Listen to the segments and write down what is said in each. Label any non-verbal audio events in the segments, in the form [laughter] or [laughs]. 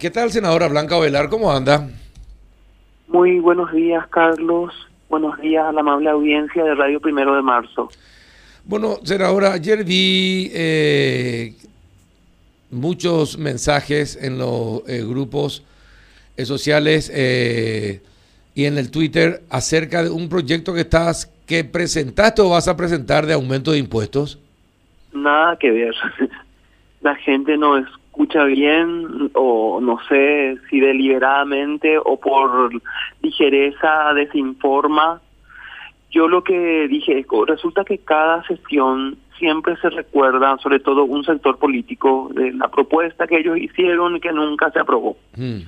¿Qué tal, senadora Blanca Ovelar? ¿Cómo anda? Muy buenos días, Carlos. Buenos días a la amable audiencia de Radio Primero de Marzo. Bueno, senadora, ayer vi eh, muchos mensajes en los eh, grupos eh, sociales y en el Twitter acerca de un proyecto que estás que presentaste o vas a presentar de aumento de impuestos. Nada que ver. [laughs] La gente no es escucha bien o no sé si deliberadamente o por ligereza desinforma. Yo lo que dije, resulta que cada sesión siempre se recuerda, sobre todo un sector político, de la propuesta que ellos hicieron y que nunca se aprobó. Hmm.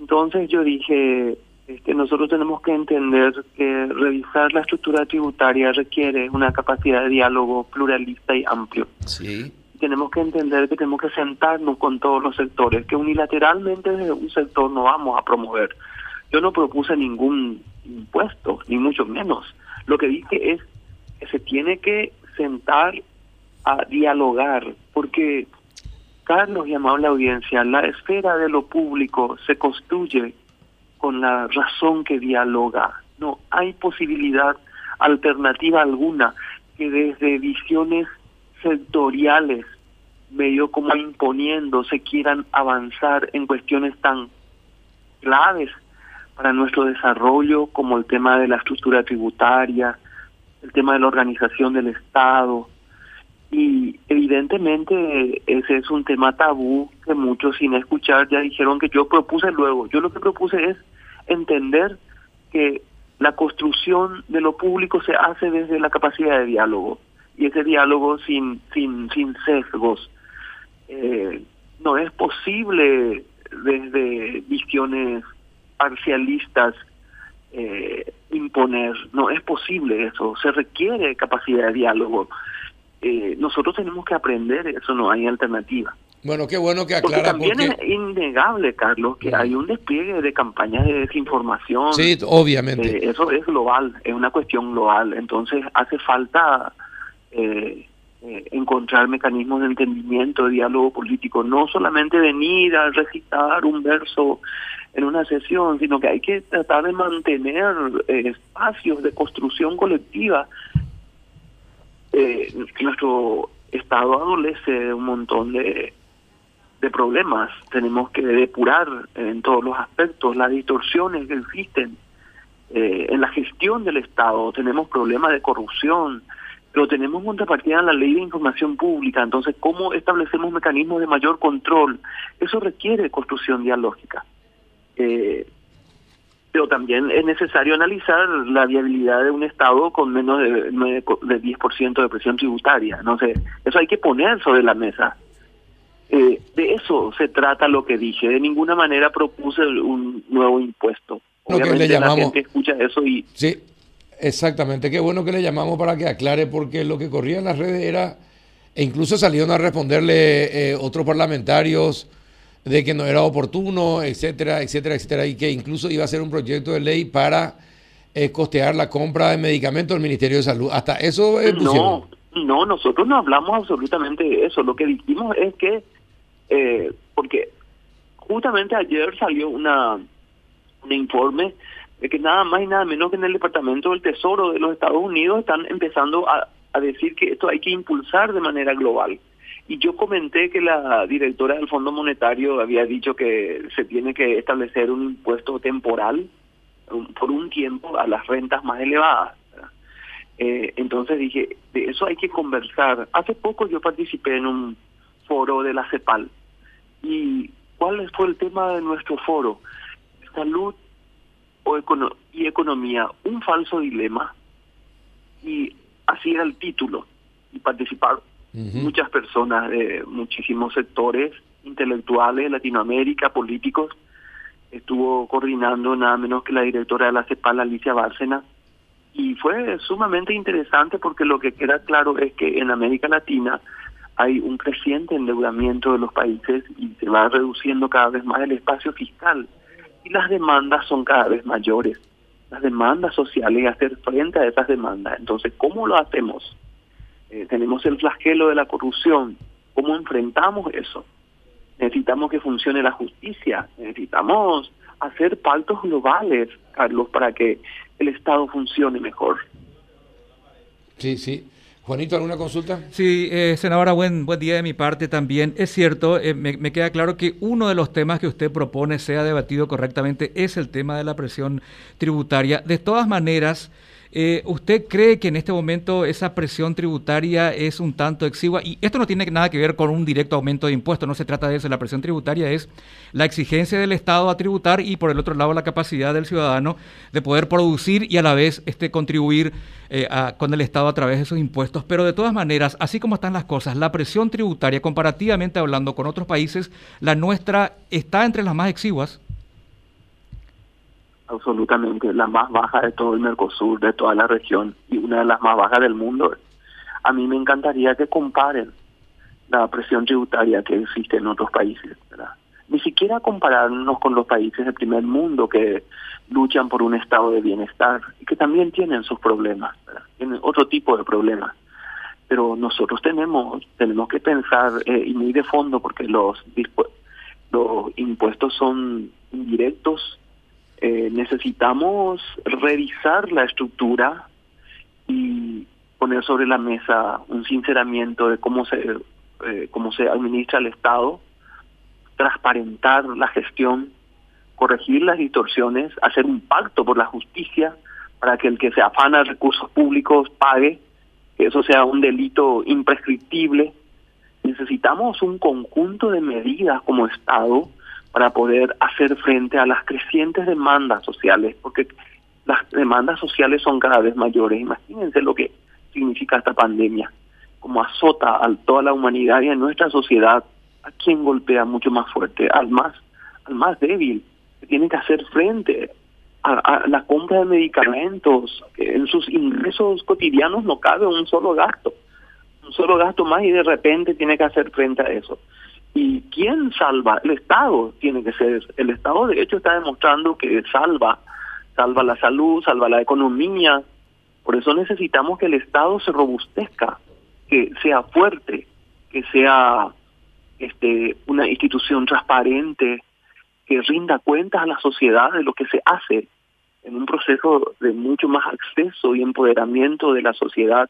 Entonces yo dije, que nosotros tenemos que entender que revisar la estructura tributaria requiere una capacidad de diálogo pluralista y amplio. Sí tenemos que entender que tenemos que sentarnos con todos los sectores, que unilateralmente desde un sector no vamos a promover. Yo no propuse ningún impuesto, ni mucho menos. Lo que dije es que se tiene que sentar a dialogar, porque, Carlos y amable audiencia, la esfera de lo público se construye con la razón que dialoga. No hay posibilidad alternativa alguna que desde visiones sectoriales, medio como imponiendo, se quieran avanzar en cuestiones tan claves para nuestro desarrollo como el tema de la estructura tributaria, el tema de la organización del Estado. Y evidentemente ese es un tema tabú que muchos sin escuchar ya dijeron que yo propuse luego. Yo lo que propuse es entender que la construcción de lo público se hace desde la capacidad de diálogo y ese diálogo sin, sin, sin sesgos. Eh, no es posible desde visiones parcialistas eh, imponer, no es posible eso, se requiere capacidad de diálogo. Eh, nosotros tenemos que aprender eso, no hay alternativa. Bueno, qué bueno que aclara. Porque también es innegable, Carlos, que hay un despliegue de campañas de desinformación. Sí, obviamente. eso es global, es una cuestión global. Entonces hace falta eh, eh, encontrar mecanismos de entendimiento, de diálogo político, no solamente venir a recitar un verso en una sesión, sino que hay que tratar de mantener eh, espacios de construcción colectiva. Eh, nuestro Estado adolece de un montón de, de problemas, tenemos que depurar en todos los aspectos las distorsiones que existen en la gestión del Estado, tenemos problemas de corrupción, pero tenemos contrapartida en la ley de información pública, entonces, ¿cómo establecemos mecanismos de mayor control? Eso requiere construcción dialógica. Eh, pero también es necesario analizar la viabilidad de un Estado con menos de, de 10% de presión tributaria. No sé, eso hay que poner sobre la mesa. Eh, de eso se trata lo que dije. De ninguna manera propuse un nuevo impuesto. Obviamente la gente escucha eso y sí. Exactamente, qué bueno que le llamamos para que aclare, porque lo que corría en las redes era, e incluso salieron a responderle eh, otros parlamentarios de que no era oportuno, etcétera, etcétera, etcétera, y que incluso iba a ser un proyecto de ley para eh, costear la compra de medicamentos del Ministerio de Salud. Hasta eso eh, No, no, nosotros no hablamos absolutamente de eso. Lo que dijimos es que, porque justamente ayer salió una un informe de que nada más y nada menos que en el Departamento del Tesoro de los Estados Unidos están empezando a, decir que esto hay que impulsar de manera global. Y yo comenté que la directora del Fondo Monetario había dicho que se tiene que establecer un impuesto temporal por un tiempo a las rentas más elevadas. Eh, entonces dije, de eso hay que conversar. Hace poco yo participé en un foro de la CEPAL. ¿Y cuál fue el tema de nuestro foro? Salud y economía, un falso dilema, y así era el título, y participaron muchas personas de muchísimos sectores intelectuales Latinoamérica, políticos, estuvo coordinando nada menos que la directora de la CEPAL, Alicia Bárcena, y fue sumamente interesante porque lo que queda claro es que en América Latina hay un creciente endeudamiento de los países y se va reduciendo cada vez más el espacio fiscal y las demandas son cada vez mayores. Las demandas sociales y hacer frente a esas demandas. Entonces, ¿cómo lo hacemos? Eh, tenemos el flagelo de la corrupción. ¿Cómo enfrentamos eso? necesitamos que funcione la justicia, necesitamos hacer pactos globales, Carlos, para que el Estado funcione mejor. Sí, sí. Juanito, ¿alguna consulta? Sí, eh, senadora, buen, buen día de mi parte también. Es cierto, eh, me, me, queda claro que uno de los temas que usted propone sea debatido correctamente es el tema de la presión tributaria. De todas maneras, eh, ¿Usted cree que en este momento esa presión tributaria es un tanto exigua? Y esto no tiene nada que ver con un directo aumento de impuestos, no se trata de eso. La presión tributaria es la exigencia del Estado a tributar y por el otro lado la capacidad del ciudadano de poder producir y a la vez este, contribuir eh, con el Estado a través de esos impuestos. Pero de todas maneras, así como están las cosas, la presión tributaria, comparativamente hablando con otros países, la nuestra está entre las más exiguas absolutamente la más baja de todo el Mercosur, de toda la región y una de las más bajas del mundo. A mí me encantaría que comparen la presión tributaria que existe en otros países. Ni siquiera compararnos con los países del primer mundo que luchan por un estado de bienestar y que también tienen sus problemas, tienen otro tipo de problemas. Pero nosotros tenemos tenemos que pensar eh, y muy de fondo porque los los impuestos son indirectos eh, necesitamos revisar la estructura y poner sobre la mesa un sinceramiento de cómo se eh, cómo se administra el Estado, transparentar la gestión, corregir las distorsiones, hacer un pacto por la justicia para que el que se afana recursos públicos pague, que eso sea un delito imprescriptible. Necesitamos un conjunto de medidas como Estado para poder hacer frente a las crecientes demandas sociales, porque las demandas sociales son cada vez mayores. Imagínense lo que significa esta pandemia, como azota a toda la humanidad y a nuestra sociedad, a quien golpea mucho más fuerte, al más, al más débil, que tiene que hacer frente a, a la compra de medicamentos, que en sus ingresos cotidianos no cabe un solo gasto, un solo gasto más y de repente tiene que hacer frente a eso. ¿Y quién salva? El Estado tiene que ser. El Estado, de hecho, está demostrando que salva. Salva la salud, salva la economía. Por eso necesitamos que el Estado se robustezca, que sea fuerte, que sea este, una institución transparente, que rinda cuentas a la sociedad de lo que se hace en un proceso de mucho más acceso y empoderamiento de la sociedad,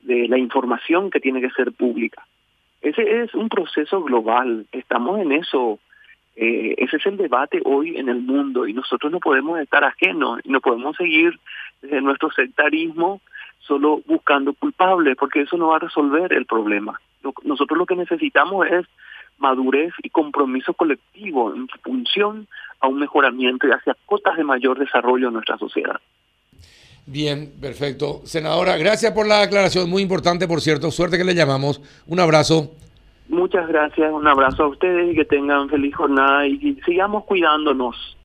de la información que tiene que ser pública. Ese es un proceso global, estamos en eso. Eh, ese es el debate hoy en el mundo y nosotros no podemos estar ajenos no podemos seguir desde nuestro sectarismo solo buscando culpables porque eso no va a resolver el problema. nosotros lo que necesitamos es madurez y compromiso colectivo en función a un mejoramiento y hacia cotas de mayor desarrollo en nuestra sociedad. Bien, perfecto. Senadora, gracias por la aclaración, muy importante, por cierto. Suerte que le llamamos. Un abrazo. Muchas gracias, un abrazo a ustedes y que tengan feliz jornada y sigamos cuidándonos.